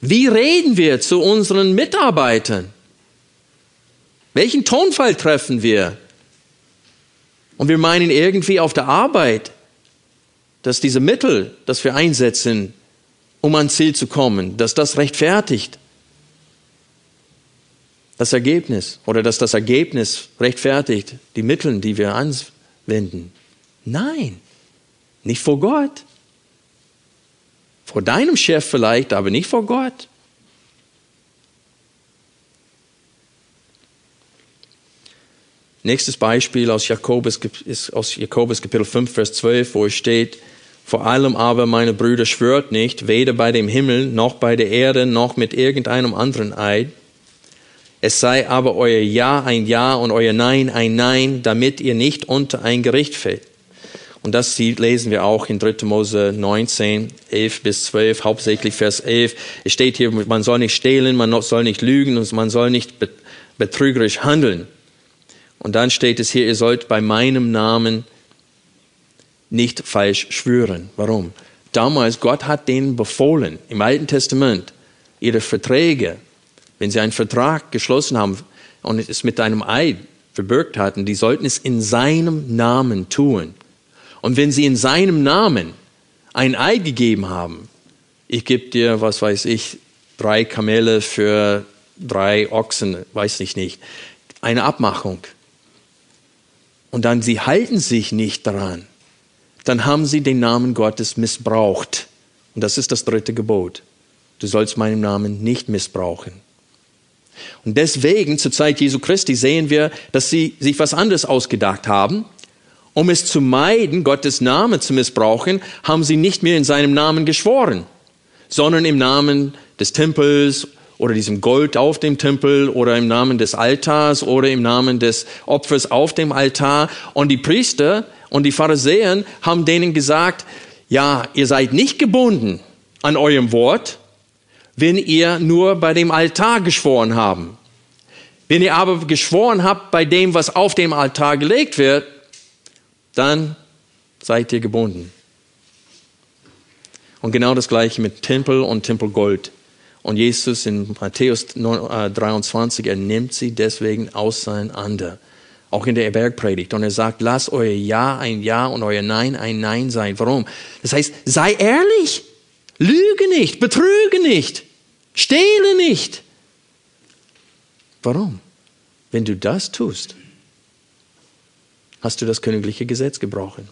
Wie reden wir zu unseren Mitarbeitern? Welchen Tonfall treffen wir? Und wir meinen irgendwie auf der Arbeit, dass diese Mittel, das wir einsetzen, um ans Ziel zu kommen, dass das rechtfertigt das Ergebnis oder dass das Ergebnis rechtfertigt die Mittel, die wir anwenden. Nein, nicht vor Gott. Vor deinem Chef vielleicht, aber nicht vor Gott. Nächstes Beispiel aus Jakobus, ist aus Jakobus Kapitel 5, Vers 12, wo es steht, vor allem aber, meine Brüder, schwört nicht, weder bei dem Himmel, noch bei der Erde, noch mit irgendeinem anderen Eid, es sei aber euer Ja ein Ja und euer Nein ein Nein, damit ihr nicht unter ein Gericht fällt. Und das lesen wir auch in 3. Mose 19, 11 bis 12, hauptsächlich Vers 11. Es steht hier, man soll nicht stehlen, man soll nicht lügen und man soll nicht betrügerisch handeln. Und dann steht es hier, ihr sollt bei meinem Namen nicht falsch schwören. Warum? Damals, Gott hat denen befohlen, im Alten Testament, ihre Verträge wenn sie einen Vertrag geschlossen haben und es mit einem Eid verbürgt hatten, die sollten es in seinem Namen tun. Und wenn sie in seinem Namen ein Eid gegeben haben, ich gebe dir, was weiß ich, drei Kamele für drei Ochsen, weiß ich nicht, eine Abmachung. Und dann sie halten sich nicht daran, dann haben sie den Namen Gottes missbraucht. Und das ist das dritte Gebot. Du sollst meinen Namen nicht missbrauchen. Und deswegen zur Zeit Jesu Christi sehen wir, dass sie sich was anderes ausgedacht haben. Um es zu meiden, Gottes Namen zu missbrauchen, haben sie nicht mehr in seinem Namen geschworen, sondern im Namen des Tempels oder diesem Gold auf dem Tempel oder im Namen des Altars oder im Namen des Opfers auf dem Altar. Und die Priester und die Pharisäer haben denen gesagt, ja, ihr seid nicht gebunden an eurem Wort, wenn ihr nur bei dem Altar geschworen haben. Wenn ihr aber geschworen habt bei dem, was auf dem Altar gelegt wird, dann seid ihr gebunden. Und genau das gleiche mit Tempel und Tempelgold. Und Jesus in Matthäus 23, äh, er nimmt sie deswegen auseinander. Auch in der Bergpredigt. Und er sagt, lasst euer Ja ein Ja und euer Nein ein Nein sein. Warum? Das heißt, sei ehrlich. Lüge nicht, betrüge nicht. Stehle nicht. Warum? Wenn du das tust, hast du das königliche Gesetz gebrochen.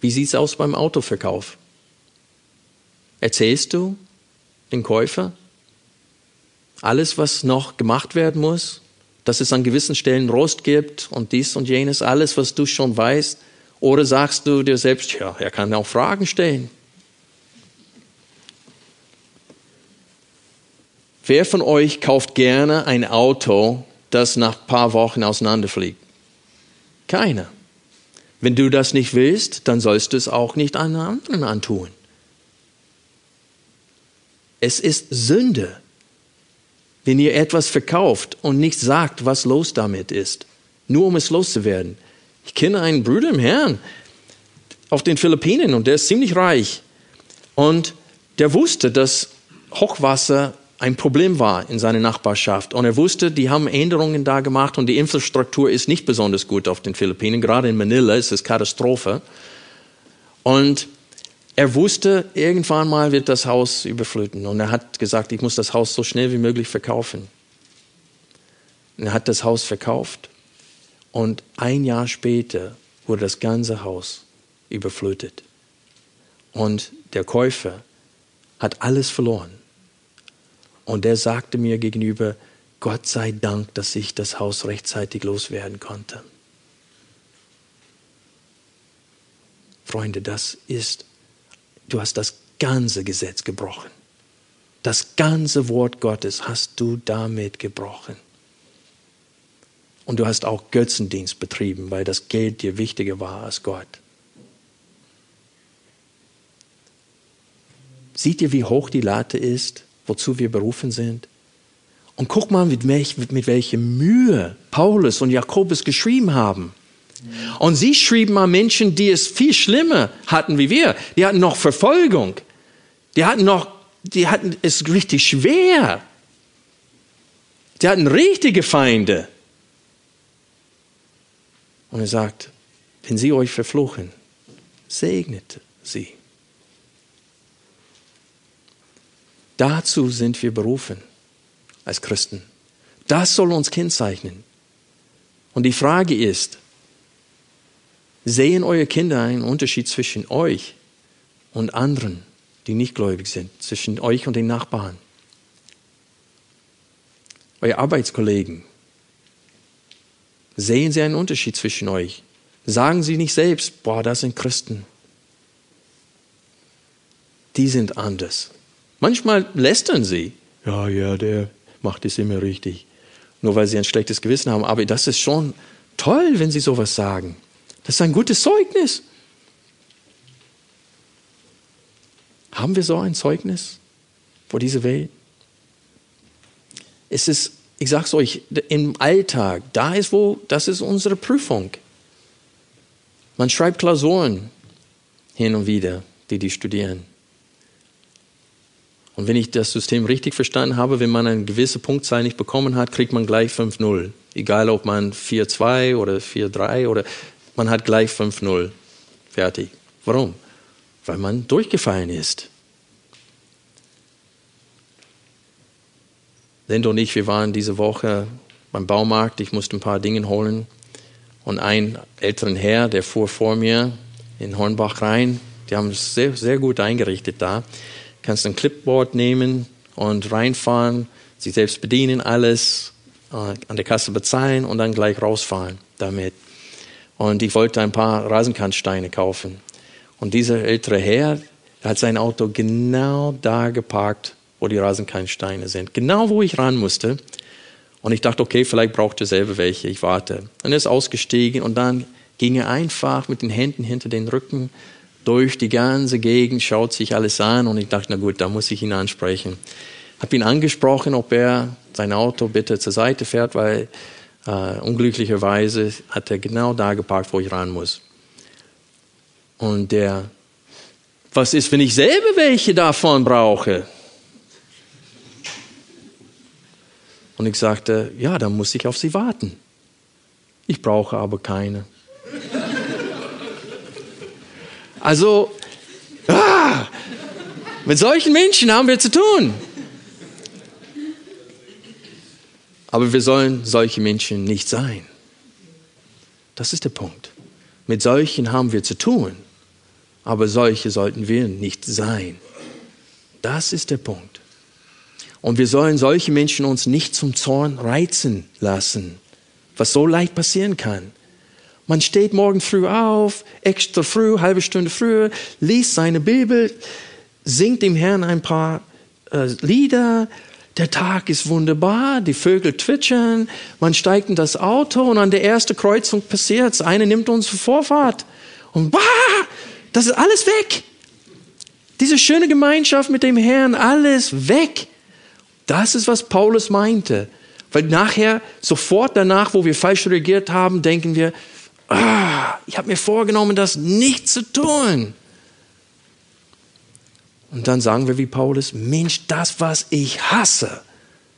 Wie sieht es aus beim Autoverkauf? Erzählst du den Käufer alles, was noch gemacht werden muss, dass es an gewissen Stellen Rost gibt und dies und jenes, alles, was du schon weißt? Oder sagst du dir selbst, ja, er kann auch Fragen stellen. Wer von euch kauft gerne ein Auto, das nach ein paar Wochen auseinanderfliegt? Keiner. Wenn du das nicht willst, dann sollst du es auch nicht einem anderen antun. Es ist Sünde, wenn ihr etwas verkauft und nicht sagt, was los damit ist, nur um es loszuwerden. Ich kenne einen Bruder im Herrn auf den Philippinen und der ist ziemlich reich. Und der wusste, dass Hochwasser ein Problem war in seiner Nachbarschaft. Und er wusste, die haben Änderungen da gemacht und die Infrastruktur ist nicht besonders gut auf den Philippinen. Gerade in Manila ist es Katastrophe. Und er wusste, irgendwann mal wird das Haus überfluten. Und er hat gesagt, ich muss das Haus so schnell wie möglich verkaufen. Und er hat das Haus verkauft. Und ein Jahr später wurde das ganze Haus überflutet. Und der Käufer hat alles verloren. Und er sagte mir gegenüber, Gott sei Dank, dass ich das Haus rechtzeitig loswerden konnte. Freunde, das ist, du hast das ganze Gesetz gebrochen. Das ganze Wort Gottes hast du damit gebrochen. Und du hast auch Götzendienst betrieben, weil das Geld dir wichtiger war als Gott. Seht ihr, wie hoch die Latte ist, wozu wir berufen sind? Und guck mal, mit, welch, mit welcher Mühe Paulus und Jakobus geschrieben haben. Und sie schrieben an Menschen, die es viel schlimmer hatten wie wir. Die hatten noch Verfolgung. Die hatten noch, die hatten es richtig schwer. Die hatten richtige Feinde. Und er sagt, wenn sie euch verfluchen, segnet sie. Dazu sind wir berufen als Christen. Das soll uns kennzeichnen. Und die Frage ist, sehen eure Kinder einen Unterschied zwischen euch und anderen, die nicht gläubig sind, zwischen euch und den Nachbarn? Eure Arbeitskollegen, sehen sie einen Unterschied zwischen euch? Sagen sie nicht selbst, boah, das sind Christen. Die sind anders. Manchmal lästern sie. Ja, ja, der macht es immer richtig. Nur weil sie ein schlechtes Gewissen haben. Aber das ist schon toll, wenn sie sowas sagen. Das ist ein gutes Zeugnis. Haben wir so ein Zeugnis vor dieser Welt? Es ist, ich sage es euch, im Alltag, da ist wo, das ist unsere Prüfung. Man schreibt Klausuren hin und wieder, die die studieren. Und wenn ich das System richtig verstanden habe, wenn man eine gewisse Punktzahl nicht bekommen hat, kriegt man gleich 5-0. Egal ob man 4-2 oder 4-3 oder man hat gleich 5-0. Fertig. Warum? Weil man durchgefallen ist. Lendo und ich, wir waren diese Woche beim Baumarkt. Ich musste ein paar Dinge holen. Und ein älteren Herr, der fuhr vor mir in Hornbach rein. Die haben es sehr, sehr gut eingerichtet da kannst ein Clipboard nehmen und reinfahren, sich selbst bedienen, alles äh, an der Kasse bezahlen und dann gleich rausfahren damit. Und ich wollte ein paar Rasenkantsteine kaufen. Und dieser ältere Herr hat sein Auto genau da geparkt, wo die Rasenkantsteine sind. Genau wo ich ran musste. Und ich dachte, okay, vielleicht braucht er selber welche. Ich warte. Und er ist ausgestiegen und dann ging er einfach mit den Händen hinter den Rücken durch die ganze Gegend, schaut sich alles an und ich dachte, na gut, da muss ich ihn ansprechen. Habe ihn angesprochen, ob er sein Auto bitte zur Seite fährt, weil äh, unglücklicherweise hat er genau da geparkt, wo ich ran muss. Und der, was ist, wenn ich selber welche davon brauche? Und ich sagte, ja, dann muss ich auf sie warten. Ich brauche aber keine. Also, ah, mit solchen Menschen haben wir zu tun. Aber wir sollen solche Menschen nicht sein. Das ist der Punkt. Mit solchen haben wir zu tun, aber solche sollten wir nicht sein. Das ist der Punkt. Und wir sollen solche Menschen uns nicht zum Zorn reizen lassen, was so leicht passieren kann. Man steht morgen früh auf, extra früh, halbe Stunde früher, liest seine Bibel, singt dem Herrn ein paar äh, Lieder. Der Tag ist wunderbar, die Vögel zwitschern, man steigt in das Auto und an der ersten Kreuzung passiert's. Eine nimmt unsere Vorfahrt und bah, das ist alles weg. Diese schöne Gemeinschaft mit dem Herrn, alles weg. Das ist, was Paulus meinte. Weil nachher, sofort danach, wo wir falsch reagiert haben, denken wir, ah, ich habe mir vorgenommen, das nicht zu tun. Und dann sagen wir wie Paulus, Mensch, das, was ich hasse,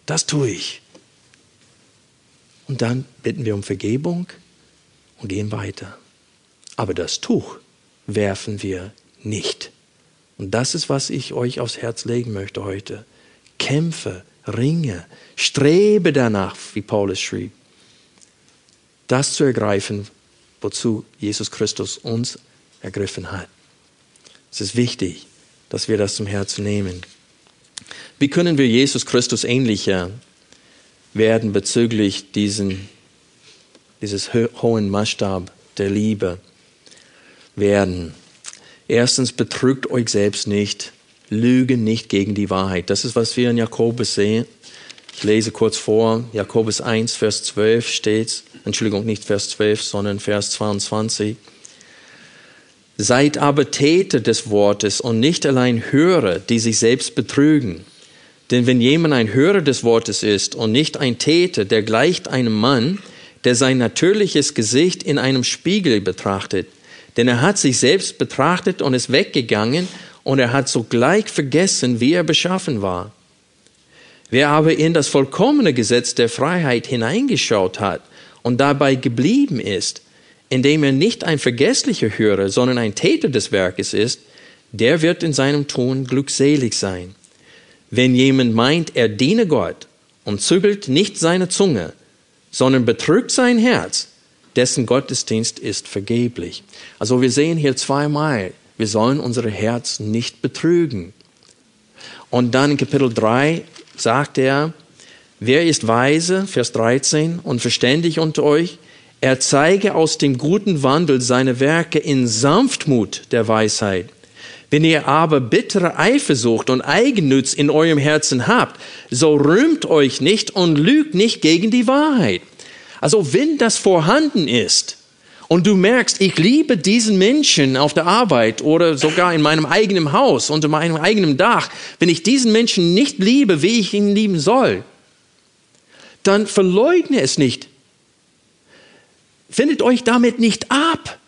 das tue ich. Und dann bitten wir um Vergebung und gehen weiter. Aber das Tuch werfen wir nicht. Und das ist, was ich euch aufs Herz legen möchte heute. Kämpfe, ringe, strebe danach, wie Paulus schrieb, das zu ergreifen, wozu Jesus Christus uns ergriffen hat. Es ist wichtig, dass wir das zum Herzen nehmen. Wie können wir Jesus Christus ähnlicher werden bezüglich diesen, dieses hohen Maßstab der Liebe werden? Erstens, betrügt euch selbst nicht, lügen nicht gegen die Wahrheit. Das ist, was wir in Jakobus sehen. Ich lese kurz vor, Jakobus 1, Vers 12 steht, Entschuldigung, nicht Vers 12, sondern Vers 22. Seid aber Täter des Wortes und nicht allein Hörer, die sich selbst betrügen. Denn wenn jemand ein Hörer des Wortes ist und nicht ein Täter, der gleicht einem Mann, der sein natürliches Gesicht in einem Spiegel betrachtet. Denn er hat sich selbst betrachtet und ist weggegangen und er hat sogleich vergessen, wie er beschaffen war. Wer aber in das vollkommene Gesetz der Freiheit hineingeschaut hat und dabei geblieben ist, indem er nicht ein vergesslicher Hörer, sondern ein Täter des Werkes ist, der wird in seinem Tun glückselig sein. Wenn jemand meint, er diene Gott und zügelt nicht seine Zunge, sondern betrügt sein Herz, dessen Gottesdienst ist vergeblich. Also wir sehen hier zweimal, wir sollen unser Herz nicht betrügen. Und dann in Kapitel 3 sagt er, wer ist weise, Vers 13, und verständig unter euch? Er zeige aus dem guten Wandel seine Werke in Sanftmut der Weisheit. Wenn ihr aber bittere Eifersucht und Eigennütz in eurem Herzen habt, so rühmt euch nicht und lügt nicht gegen die Wahrheit. Also wenn das vorhanden ist und du merkst, ich liebe diesen Menschen auf der Arbeit oder sogar in meinem eigenen Haus, unter meinem eigenen Dach, wenn ich diesen Menschen nicht liebe, wie ich ihn lieben soll, dann verleugne es nicht. Findet euch damit nicht ab.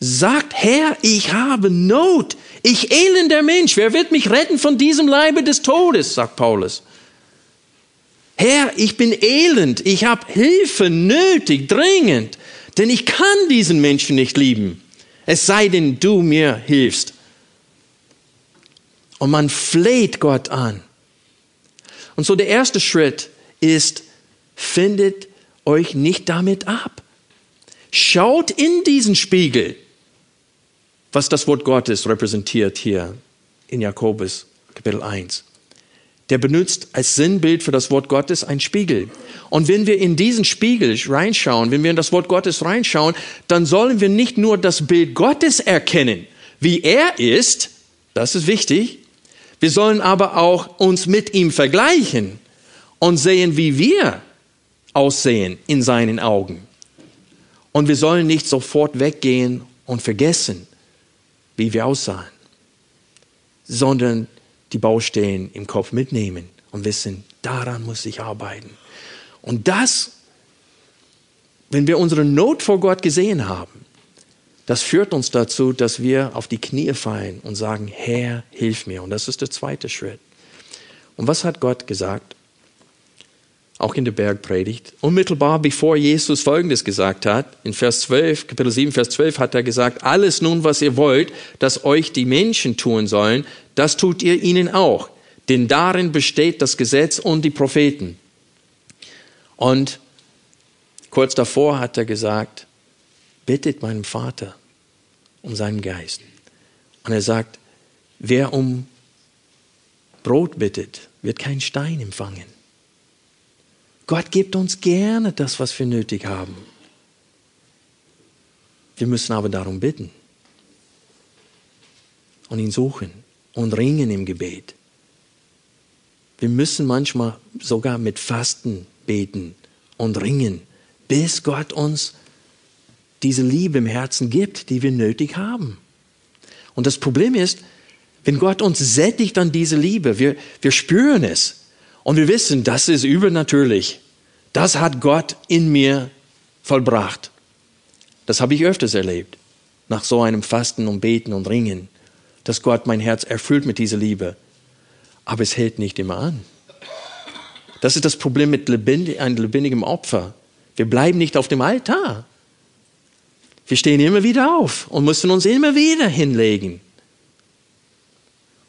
Sagt, Herr, ich habe Not. Ich elender Mensch. Wer wird mich retten von diesem Leibe des Todes? sagt Paulus. Herr, ich bin elend. Ich habe Hilfe nötig, dringend. Denn ich kann diesen Menschen nicht lieben, es sei denn, du mir hilfst. Und man fleht Gott an. Und so der erste Schritt ist, findet euch nicht damit ab. Schaut in diesen Spiegel, was das Wort Gottes repräsentiert hier in Jakobus Kapitel 1 der benutzt als Sinnbild für das Wort Gottes ein Spiegel. Und wenn wir in diesen Spiegel reinschauen, wenn wir in das Wort Gottes reinschauen, dann sollen wir nicht nur das Bild Gottes erkennen, wie er ist, das ist wichtig, wir sollen aber auch uns mit ihm vergleichen und sehen, wie wir aussehen in seinen Augen. Und wir sollen nicht sofort weggehen und vergessen, wie wir aussahen, sondern die Baustellen im Kopf mitnehmen und wissen, daran muss ich arbeiten. Und das, wenn wir unsere Not vor Gott gesehen haben, das führt uns dazu, dass wir auf die Knie fallen und sagen, Herr, hilf mir. Und das ist der zweite Schritt. Und was hat Gott gesagt? Auch in der Bergpredigt. Unmittelbar bevor Jesus Folgendes gesagt hat, in Vers 12, Kapitel 7, Vers 12 hat er gesagt, alles nun, was ihr wollt, dass euch die Menschen tun sollen, das tut ihr ihnen auch. Denn darin besteht das Gesetz und die Propheten. Und kurz davor hat er gesagt, bittet meinem Vater um seinen Geist. Und er sagt, wer um Brot bittet, wird keinen Stein empfangen. Gott gibt uns gerne das, was wir nötig haben. Wir müssen aber darum bitten und ihn suchen und ringen im Gebet. Wir müssen manchmal sogar mit Fasten beten und ringen, bis Gott uns diese Liebe im Herzen gibt, die wir nötig haben. Und das Problem ist, wenn Gott uns sättigt an diese Liebe, wir, wir spüren es, und wir wissen, das ist übernatürlich. Das hat Gott in mir vollbracht. Das habe ich öfters erlebt. Nach so einem Fasten und Beten und Ringen, dass Gott mein Herz erfüllt mit dieser Liebe. Aber es hält nicht immer an. Das ist das Problem mit lebendig, einem lebendigen Opfer. Wir bleiben nicht auf dem Altar. Wir stehen immer wieder auf und müssen uns immer wieder hinlegen.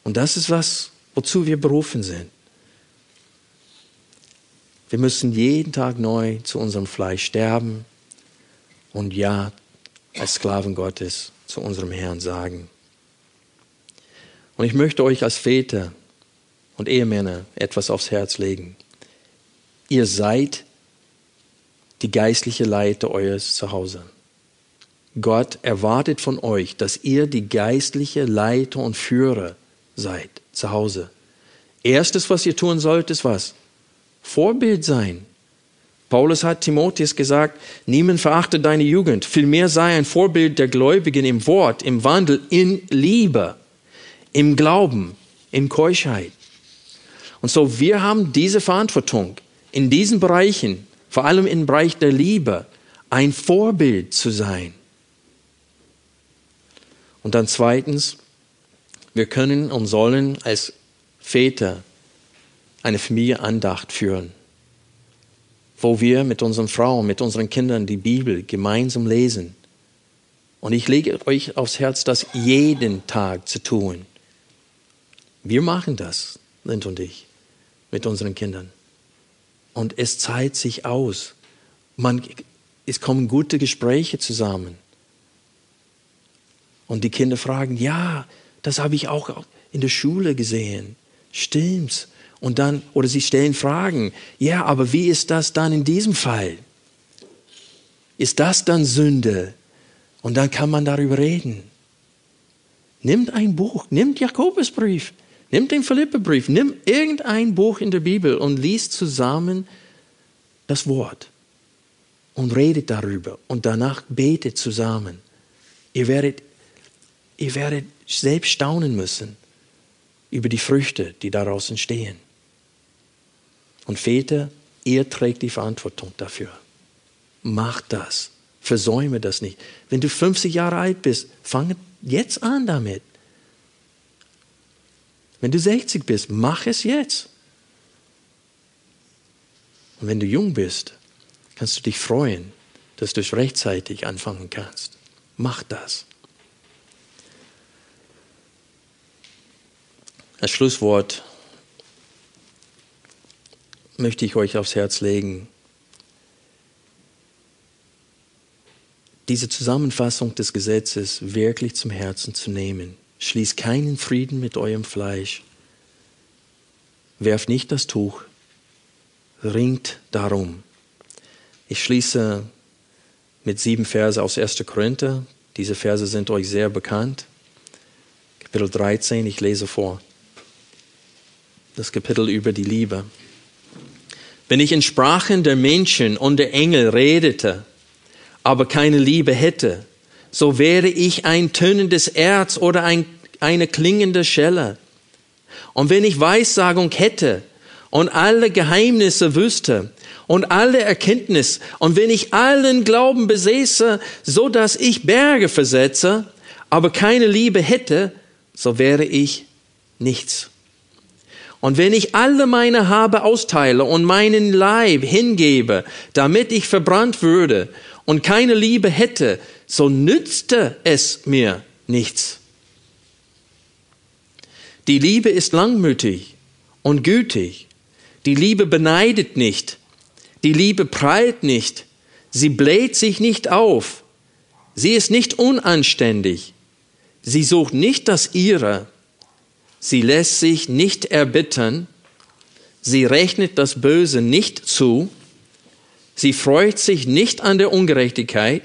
Und das ist was, wozu wir berufen sind. Wir müssen jeden Tag neu zu unserem Fleisch sterben und ja als Sklaven Gottes zu unserem Herrn sagen. Und ich möchte euch als Väter und Ehemänner etwas aufs Herz legen. Ihr seid die geistliche Leiter eures Zuhause. Gott erwartet von euch, dass ihr die geistliche Leiter und Führer seid zu Hause. Erstes, was ihr tun sollt, ist was? Vorbild sein. Paulus hat Timotheus gesagt, niemand verachte deine Jugend, vielmehr sei ein Vorbild der Gläubigen im Wort, im Wandel, in Liebe, im Glauben, in Keuschheit. Und so, wir haben diese Verantwortung, in diesen Bereichen, vor allem im Bereich der Liebe, ein Vorbild zu sein. Und dann zweitens, wir können und sollen als Väter eine Familienandacht führen wo wir mit unseren Frauen, mit unseren Kindern die Bibel gemeinsam lesen. Und ich lege euch aufs Herz, das jeden Tag zu tun. Wir machen das, Lind und ich, mit unseren Kindern. Und es zahlt sich aus. Man, es kommen gute Gespräche zusammen. Und die Kinder fragen, ja, das habe ich auch in der Schule gesehen. Stimmt's? Und dann, oder sie stellen Fragen. Ja, aber wie ist das dann in diesem Fall? Ist das dann Sünde? Und dann kann man darüber reden. Nimmt ein Buch, nimmt Jakobusbrief, nimmt den Philippebrief, nimmt irgendein Buch in der Bibel und liest zusammen das Wort und redet darüber und danach betet zusammen. Ihr werdet, ihr werdet selbst staunen müssen über die Früchte, die daraus entstehen. Und Väter, ihr trägt die Verantwortung dafür. Macht das. Versäume das nicht. Wenn du 50 Jahre alt bist, fange jetzt an damit. Wenn du 60 bist, mach es jetzt. Und wenn du jung bist, kannst du dich freuen, dass du es rechtzeitig anfangen kannst. Mach das. Als Schlusswort möchte ich euch aufs Herz legen. Diese Zusammenfassung des Gesetzes wirklich zum Herzen zu nehmen. Schließt keinen Frieden mit eurem Fleisch. Werft nicht das Tuch. Ringt darum. Ich schließe mit sieben Verse aus 1. Korinther. Diese Verse sind euch sehr bekannt. Kapitel 13, ich lese vor. Das Kapitel über die Liebe. Wenn ich in Sprachen der Menschen und der Engel redete, aber keine Liebe hätte, so wäre ich ein tönendes Erz oder ein, eine klingende Schelle. Und wenn ich Weissagung hätte und alle Geheimnisse wüsste und alle Erkenntnis und wenn ich allen Glauben besäße, so dass ich Berge versetze, aber keine Liebe hätte, so wäre ich nichts. Und wenn ich alle meine Habe austeile und meinen Leib hingebe, damit ich verbrannt würde und keine Liebe hätte, so nützte es mir nichts. Die Liebe ist langmütig und gütig. Die Liebe beneidet nicht. Die Liebe prallt nicht. Sie bläht sich nicht auf. Sie ist nicht unanständig. Sie sucht nicht das Ihre Sie lässt sich nicht erbitten, sie rechnet das Böse nicht zu, sie freut sich nicht an der Ungerechtigkeit,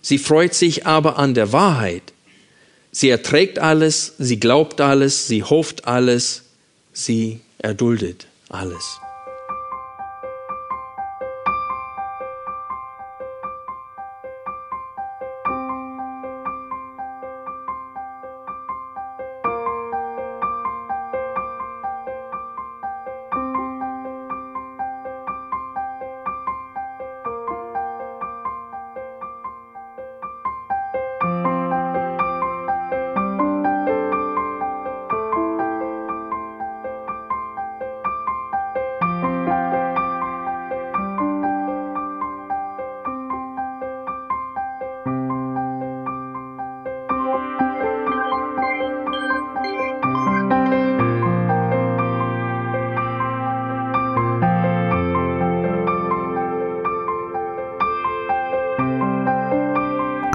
sie freut sich aber an der Wahrheit. Sie erträgt alles, sie glaubt alles, sie hofft alles, sie erduldet alles.